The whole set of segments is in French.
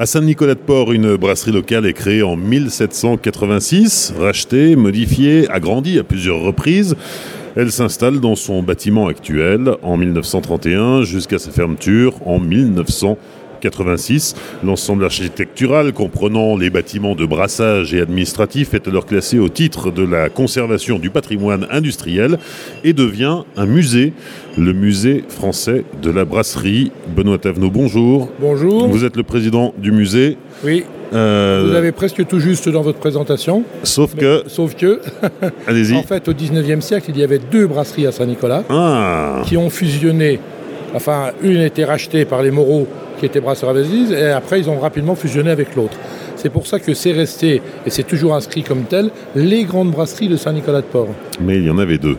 À Saint-Nicolas-de-Port, une brasserie locale est créée en 1786, rachetée, modifiée, agrandie à plusieurs reprises. Elle s'installe dans son bâtiment actuel en 1931 jusqu'à sa fermeture en 1900. 86. L'ensemble architectural comprenant les bâtiments de brassage et administratif est alors classé au titre de la conservation du patrimoine industriel et devient un musée, le musée français de la brasserie. Benoît Tavenot, bonjour. Bonjour. Vous êtes le président du musée. Oui. Euh, Vous avez presque tout juste dans votre présentation. Sauf que. Sauf que. Allez-y. En fait, au 19e siècle, il y avait deux brasseries à Saint-Nicolas ah. qui ont fusionné. Enfin, une a été rachetée par les Moreaux qui était brasseur à Vézise, et après ils ont rapidement fusionné avec l'autre. C'est pour ça que c'est resté, et c'est toujours inscrit comme tel, les grandes brasseries de Saint-Nicolas-de-Port. Mais il y en avait deux.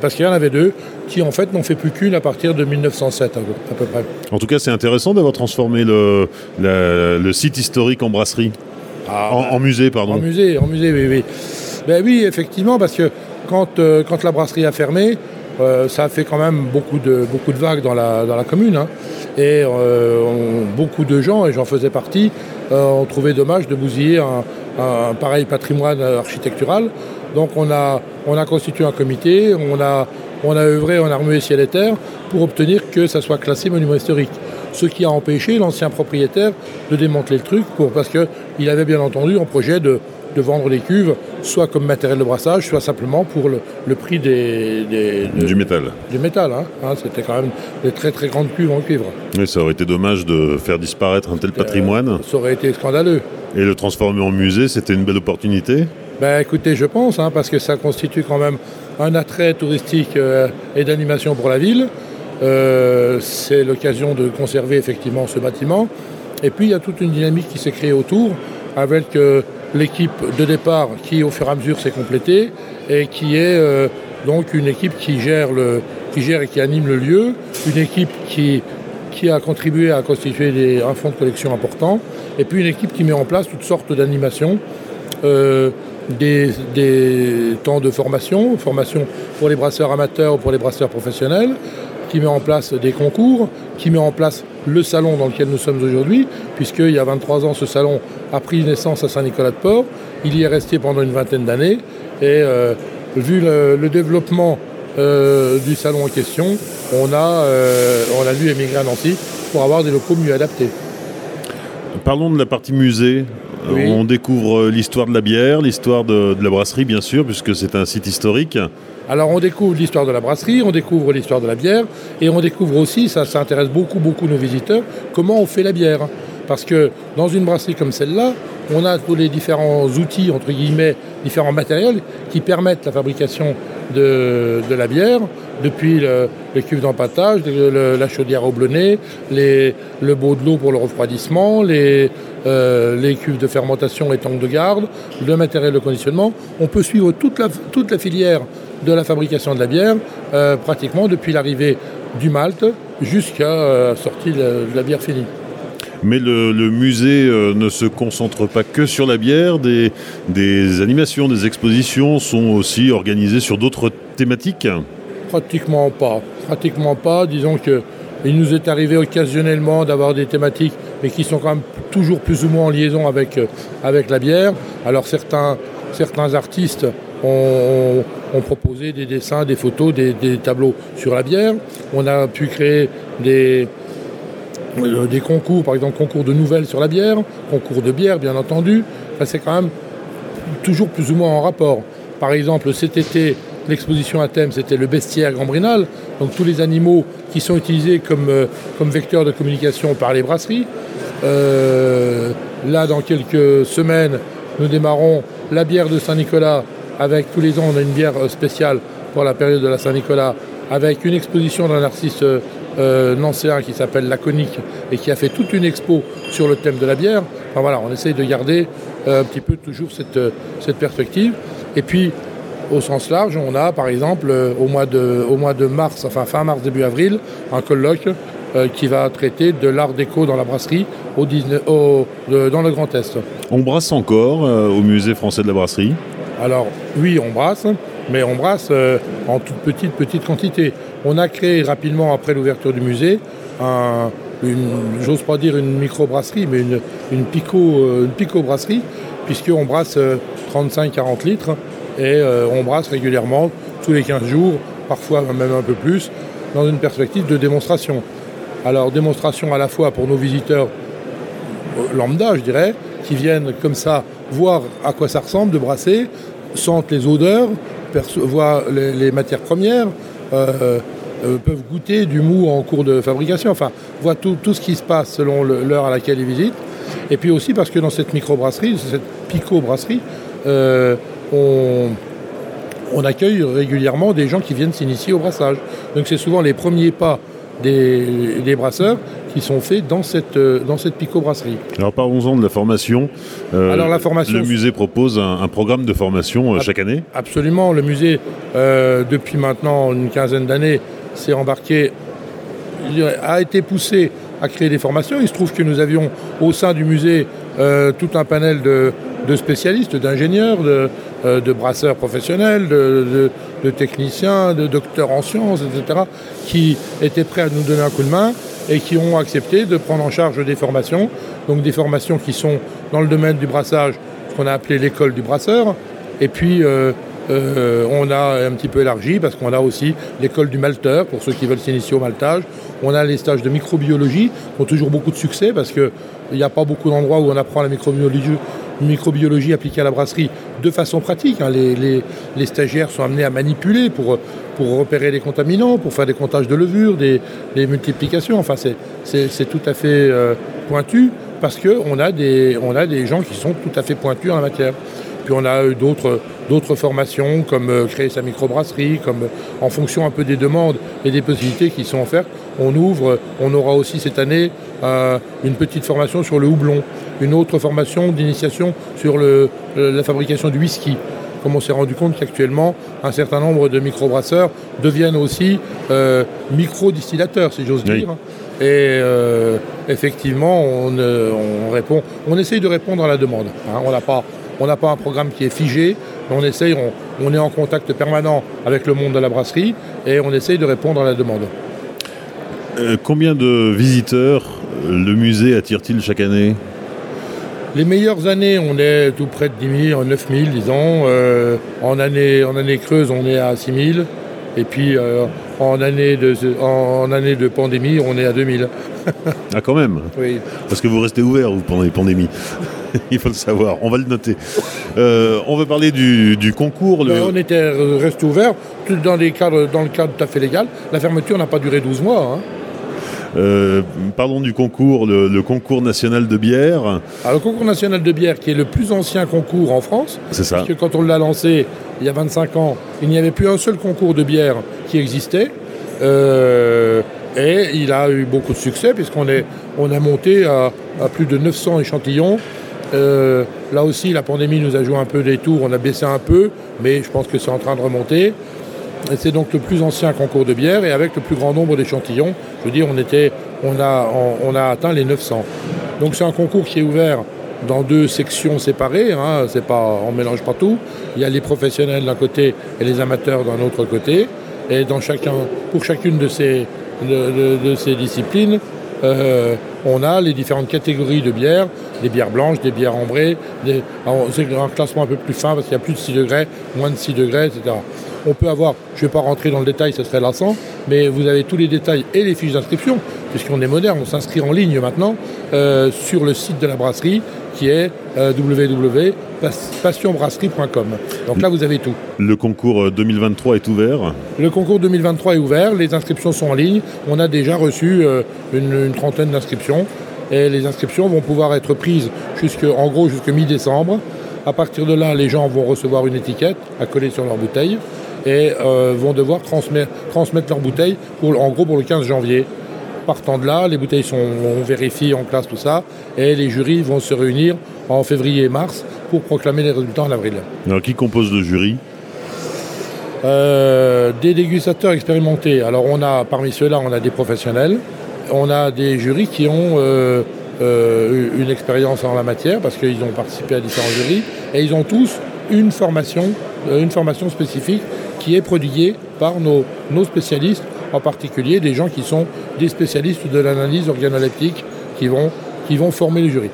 parce qu'il y en avait deux qui en fait n'ont fait plus qu'une à partir de 1907 à peu près. En tout cas c'est intéressant d'avoir transformé le, le, site historique en brasserie. Ah, en, musée, pardon. En musée, en musée, oui, oui. Ben oui, effectivement, parce que quand, euh, quand la brasserie a fermé, euh, ça a fait quand même beaucoup de, beaucoup de vagues dans la, dans la commune. Hein. Et euh, beaucoup de gens, et j'en faisais partie, euh, ont trouvé dommage de bousiller un, pareil patrimoine architectural. Donc on a, on a constitué un comité, on a, on a œuvré, on a remué ciel et terre pour obtenir que ça soit classé monument historique. Ce qui a empêché l'ancien propriétaire de démanteler le truc pour, parce qu'il avait bien entendu un projet de, de vendre les cuves, soit comme matériel de brassage, soit simplement pour le, prix des, du métal. Du métal, hein. Hein, c'était quand même des très très grandes cuves en cuivre. Oui, ça aurait été dommage de faire disparaître un tel euh, patrimoine. ça aurait été scandaleux. Et le transformer en musée, c'était une belle opportunité ben, écoutez, je pense, hein, parce que ça constitue quand même un attrait touristique euh, et d'animation pour la ville. Euh, c'est l'occasion de conserver effectivement ce bâtiment. Et puis il y a toute une dynamique qui s'est créée autour avec l'équipe de départ qui au fur et à mesure s'est complétée et qui est euh, donc une équipe qui gère, et qui anime le lieu, une équipe qui, a contribué à constituer un fonds de collection important, et puis une équipe qui met en place toutes sortes d'animations, euh, des, des, temps de formation, formation pour les brasseurs amateurs ou pour les brasseurs professionnels, qui met en place des concours, qui met en place le salon dans lequel nous sommes aujourd'hui, puisqu'il y a 23 ans, ce salon a pris naissance à Saint-Nicolas-de-Port. Il y est resté pendant une vingtaine d'années. Et euh, vu le, développement euh, du salon en question, on a, euh, on a dû émigrer à Nancy pour avoir des locaux mieux adaptés. Parlons de la partie musée. On découvre l'histoire de la bière, l'histoire de, de, la brasserie, bien sûr, puisque c'est un site historique. Alors on découvre l'histoire de la brasserie, on découvre l'histoire de la bière, et on découvre aussi, ça, ça intéresse beaucoup, beaucoup nos visiteurs, comment on fait la bière. Parce que dans une brasserie comme celle-là, on a tous les différents outils, entre guillemets, différents matériels qui permettent la fabrication de, la bière, depuis le, les cuves d'empattage, la chaudière au les, le beau de l'eau pour le refroidissement, les, euh, les cuves de fermentation et tanks de garde, le matériel de conditionnement. On peut suivre toute la, filière de la fabrication de la bière, euh, pratiquement depuis l'arrivée du malt jusqu'à euh, la sortie de la, bière finie. Mais le, musée euh, ne se concentre pas que sur la bière, des, animations, des expositions sont aussi organisées sur d'autres thématiques Pratiquement pas. Pratiquement pas. Disons que il nous est arrivé occasionnellement d'avoir des thématiques, mais qui sont quand même toujours plus ou moins en liaison avec, avec la bière. Alors certains, certains artistes ont, proposé des dessins, des photos, des, tableaux sur la bière. On a pu créer des, euh, des concours, par exemple concours de nouvelles sur la bière, concours de bière bien entendu. c'est quand même toujours plus ou moins en rapport. Par exemple, cet été, l'exposition à thème, c'était le bestiaire gambrinal, donc tous les animaux qui sont utilisés comme, euh, vecteurs de communication par les brasseries. Euh, là, dans quelques semaines, nous démarrons la bière de Saint-Nicolas avec tous les ans, on a une bière spéciale pour la période de la Saint-Nicolas, avec une exposition d'un artiste euh, nancéen qui s'appelle Laconique et qui a fait toute une expo sur le thème de la bière. Enfin voilà, on essaye de garder euh, un petit peu toujours cette, cette perspective. Et puis, au sens large, on a par exemple au mois, de, au mois de mars, enfin fin mars, début avril, un colloque qui va traiter de l'art déco dans la brasserie au, dans le Grand Est. On brasse encore au musée français de la brasserie? Alors oui, on brasse, mais on brasse euh, en toute petite, petite quantité. On a créé rapidement, après l'ouverture du musée, un, j'ose pas dire une microbrasserie, mais une, une, pico, une pico-brasserie, puisqu'on brasse 35-40 litres et on brasse régulièrement tous les 15 jours, parfois même un peu plus, dans une perspective de démonstration. Alors démonstration à la fois pour nos visiteurs lambda, je dirais, qui viennent comme ça voir à quoi ça ressemble de brasser, sentent les odeurs, voient les, matières premières, euh, euh, peuvent goûter du mou en cours de fabrication, enfin, voient tout, ce qui se passe selon l'heure à laquelle ils visitent. Et puis aussi parce que dans cette microbrasserie, cette pico-brasserie, euh, on, on accueille régulièrement des gens qui viennent s'initier au brassage. Donc c'est souvent les premiers pas des, brasseurs qui sont faits dans cette, euh, dans cette pico-brasserie. Alors parlons-en de la formation. Euh, Alors la formation. Le musée propose un, programme de formation euh, chaque année? Absolument. Le musée, depuis maintenant une quinzaine d'années, s'est embarqué, a été poussé à créer des formations. Il se trouve que nous avions au sein du musée tout un panel de, de spécialistes, d'ingénieurs, de, euh, de brasseurs professionnels, de, techniciens, de docteurs en sciences, etc., qui étaient prêts à nous donner un coup de main et qui ont accepté de prendre en charge des formations, donc des formations qui sont dans le domaine du brassage, ce qu'on a appelé l'école du brasseur, et puis euh, euh, on a un petit peu élargi parce qu'on a aussi l'école du malteur pour ceux qui veulent s'initier au maltage. On a les stages de microbiologie qui ont toujours beaucoup de succès parce qu'il n'y a pas beaucoup d'endroits où on apprend la microbiologie, microbiologie appliquée à la brasserie de façon pratique. Hein. Les, stagiaires sont amenés à manipuler pour, repérer les contaminants, pour faire des comptages de levure, des, multiplications. Enfin, c'est tout à fait euh, pointu parce qu'on a, des, a des gens qui sont tout à fait pointus en la matière. Puis on a eu d'autres formations comme euh, créer sa microbrasserie, comme en fonction un peu des demandes et des possibilités qui sont offertes. On ouvre, on aura aussi cette année euh, une petite formation sur le houblon, une autre formation d'initiation sur la fabrication du whisky. Comme on s'est rendu compte qu'actuellement, un certain nombre de microbrasseurs deviennent aussi euh, micro-distillateurs, si j'ose dire. Et effectivement, on, répond, on essaye de répondre à la demande. Hein. On n'a pas on n'a pas un programme qui est figé, mais on essaye, on, est en contact permanent avec le monde de la brasserie et on essaye de répondre à la demande. Euh, combien de visiteurs le musée attire-t-il chaque année? Les meilleures années, on est tout près de 10 000, 9 000, disons. Euh, en, année, en année creuse, on est à 6 000. Et puis euh, en, année de, en, année de pandémie, on est à 2 000. ah, quand même Oui. Parce que vous restez ouvert vous, pendant les pandémies. il faut le savoir, on va le noter. Euh, on va parler du, concours. Ben, on était resté ouvert, dans, les cadres, dans le cadre tout à fait légal. La fermeture n'a pas duré 12 mois. Hein. Euh, parlons du concours, le, concours national de bière. le concours national de bière, qui est le plus ancien concours en France. C'est ça. Parce que quand on l'a lancé il y a 25 ans, il n'y avait plus un seul concours de bière qui existait. Euh, et il a eu beaucoup de succès puisqu'on on a monté à, à, plus de 900 échantillons euh, là aussi, la pandémie nous a joué un peu des tours, on a baissé un peu, mais je pense que c'est en train de remonter. C'est donc le plus ancien concours de bière et avec le plus grand nombre d'échantillons. Je veux dire, on, a, atteint les 900. Donc c'est un concours qui est ouvert dans deux sections séparées. Hein, c'est pas, on ne mélange pas tout. Il y a les professionnels d'un côté et les amateurs d'un autre côté. Et dans chacun, pour chacune de ces, de ces disciplines, euh, on a les différentes catégories de bières, des bières blanches, des bières ambrées, c'est un classement un peu plus fin parce qu'il y a plus de 6 degrés, moins de 6 degrés, etc. On peut avoir, je ne vais pas rentrer dans le détail, ce serait lassant, mais vous avez tous les détails et les fiches d'inscription, puisqu'on est moderne, on s'inscrit en ligne maintenant euh, sur le site de la brasserie qui est euh, www.passionbrasserie.com. Donc là, vous avez tout. Le concours 2023 euh, est ouvert Le concours 2023 est ouvert, les inscriptions sont en ligne. On a déjà reçu euh, une, trentaine d'inscriptions et les inscriptions vont pouvoir être prises jusque, en gros jusqu'à mi-décembre. À partir de là, les gens vont recevoir une étiquette à coller sur leur bouteille et vont devoir transmettre, transmettre leur bouteille pour, en gros pour le 15 janvier. Partant de là, les bouteilles sont vérifiées en classe, tout ça, et les jurys vont se réunir en février et mars pour proclamer les résultats en avril. Alors, qui compose le jury? Euh, Des dégustateurs expérimentés. Alors, on a parmi ceux-là, on a des professionnels, on a des jurys qui ont euh, euh, une expérience en la matière parce qu'ils ont participé à différents jurys, et ils ont tous une formation, une formation spécifique qui est prodiguée par nos, spécialistes en particulier des gens qui sont des spécialistes de l'analyse organoleptique qui vont, former les jurys.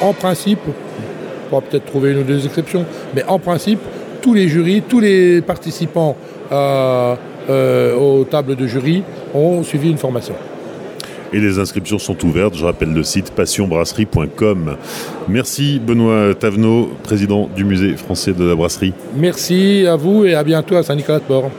En principe, on pourra peut-être trouver une ou deux exceptions, mais en principe, tous les jurys, tous les participants euh, euh, aux tables de jury ont suivi une formation. Et les inscriptions sont ouvertes. Je rappelle le site passionbrasserie.com. Merci Benoît Tavenot, président du musée français de la brasserie. Merci à vous et à bientôt à Saint-Nicolas-de-Port.